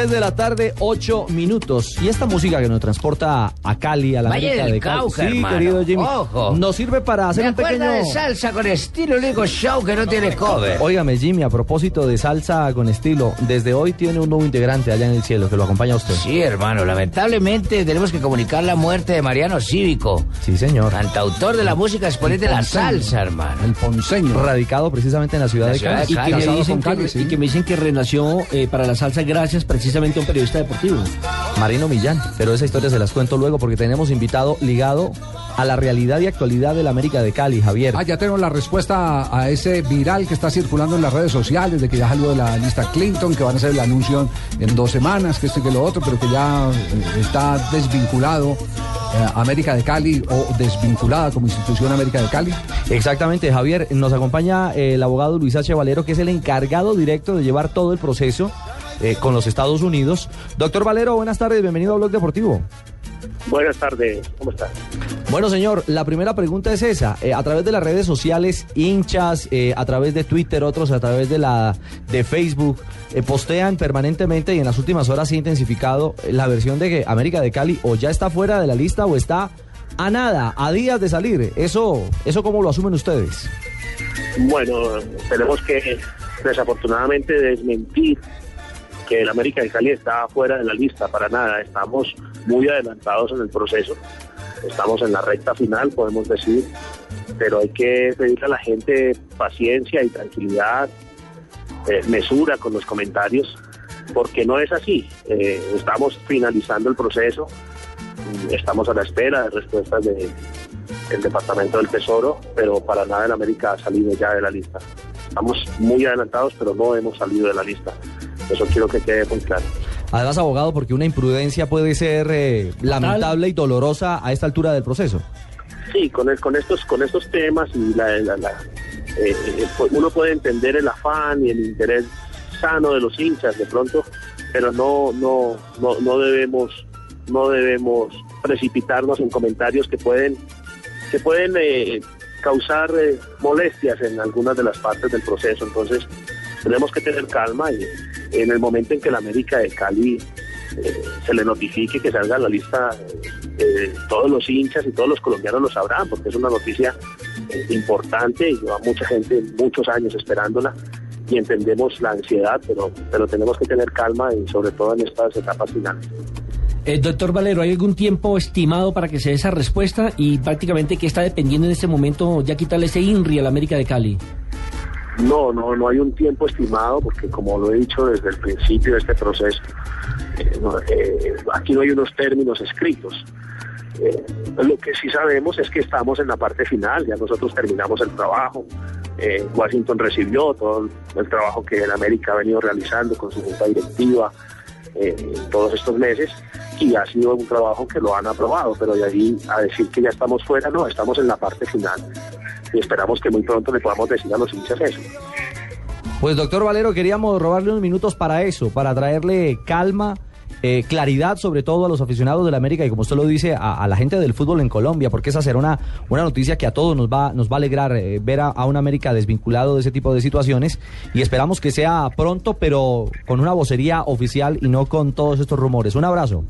Tres de la tarde, ocho minutos. Y esta música que nos transporta a Cali, a la Valle América del de Cali. Cauca, sí, hermano. querido Jimmy. Ojo. Nos sirve para hacer Me un pequeño. de salsa con estilo, el único show que no tiene cover. Óigame, Jimmy, a propósito de salsa con estilo, desde hoy tiene un nuevo integrante allá en el cielo que lo acompaña a usted. Sí, hermano, lamentablemente tenemos que comunicar la muerte de Mariano Cívico, Sí, señor. cantautor de la música, exponente de la salsa, hermano. El ponceño. Radicado precisamente en la ciudad La de ciudad Cali. de Y que, Cali. me dicen con que, Cali, sí. y que me dicen que renació eh, para la salsa gracias precisamente a un periodista deportivo. Marino Millán, pero esa historia se las cuento luego porque tenemos invitado ligado a la realidad y actualidad de la América de Cali, Javier. Ah, ya tenemos la respuesta a, a ese viral que está circulando en las redes sociales de que ya salió de la lista Clinton, que van a hacer el anuncio en dos semanas, que esto y que lo otro, pero que ya eh, está desvinculado eh, América de Cali o desvinculada como institución América de Cali. Exactamente, Javier. Nos acompaña eh, el abogado Luis H. Valero, que es el encargado directo de llevar todo el proceso eh, con los Estados Unidos. Doctor Valero, buenas tardes, bienvenido a Blog Deportivo. Buenas tardes, ¿cómo estás? Bueno, señor, la primera pregunta es esa. Eh, a través de las redes sociales, hinchas, eh, a través de Twitter, otros a través de la de Facebook, eh, postean permanentemente y en las últimas horas se ha intensificado la versión de que América de Cali o ya está fuera de la lista o está a nada, a días de salir. Eso, eso cómo lo asumen ustedes. Bueno, tenemos que desafortunadamente desmentir que el América de Cali está fuera de la lista, para nada. Estamos muy adelantados en el proceso, estamos en la recta final, podemos decir, pero hay que pedirle a la gente paciencia y tranquilidad, eh, mesura con los comentarios, porque no es así. Eh, estamos finalizando el proceso, estamos a la espera de respuestas de, el Departamento del Tesoro, pero para nada el América ha salido ya de la lista. Estamos muy adelantados, pero no hemos salido de la lista. Eso quiero que quede muy claro. Además, abogado, porque una imprudencia puede ser eh, lamentable y dolorosa a esta altura del proceso. Sí, con, el- con estos con estos temas y la, la- la- eh, eh, pues uno puede entender el afán y el interés sano de los hinchas de pronto, pero no no no, no debemos no debemos precipitarnos en comentarios que pueden que pueden eh, causar eh, molestias en algunas de las partes del proceso. Entonces tenemos que tener calma y en el momento en que la América de Cali eh, se le notifique que salga a la lista, eh, todos los hinchas y todos los colombianos lo sabrán, porque es una noticia eh, importante y lleva mucha gente muchos años esperándola y entendemos la ansiedad, pero, pero tenemos que tener calma y sobre todo en estas etapas finales. Eh, doctor Valero, ¿hay algún tiempo estimado para que se dé esa respuesta? Y prácticamente, ¿qué está dependiendo en este momento ya quitarle ese INRI a la América de Cali? No, no, no hay un tiempo estimado porque como lo he dicho desde el principio de este proceso, eh, eh, aquí no hay unos términos escritos. Eh, lo que sí sabemos es que estamos en la parte final, ya nosotros terminamos el trabajo. Washington recibió todo el trabajo que el América ha venido realizando con su junta directiva todos estos meses y ha sido un trabajo que lo han aprobado, pero de ahí a decir que ya estamos fuera, no, estamos en la parte final y esperamos que muy pronto le podamos decir a los hinchas eso. Pues doctor Valero, queríamos robarle unos minutos para eso, para traerle calma, eh, claridad sobre todo a los aficionados de la América y como usted lo dice, a, la gente del fútbol en Colombia, porque esa será una, una noticia que a todos nos va, nos va a alegrar eh, ver a, a una América desvinculado de ese tipo de situaciones y esperamos que sea pronto, pero con una vocería oficial y no con todos estos rumores. Un abrazo.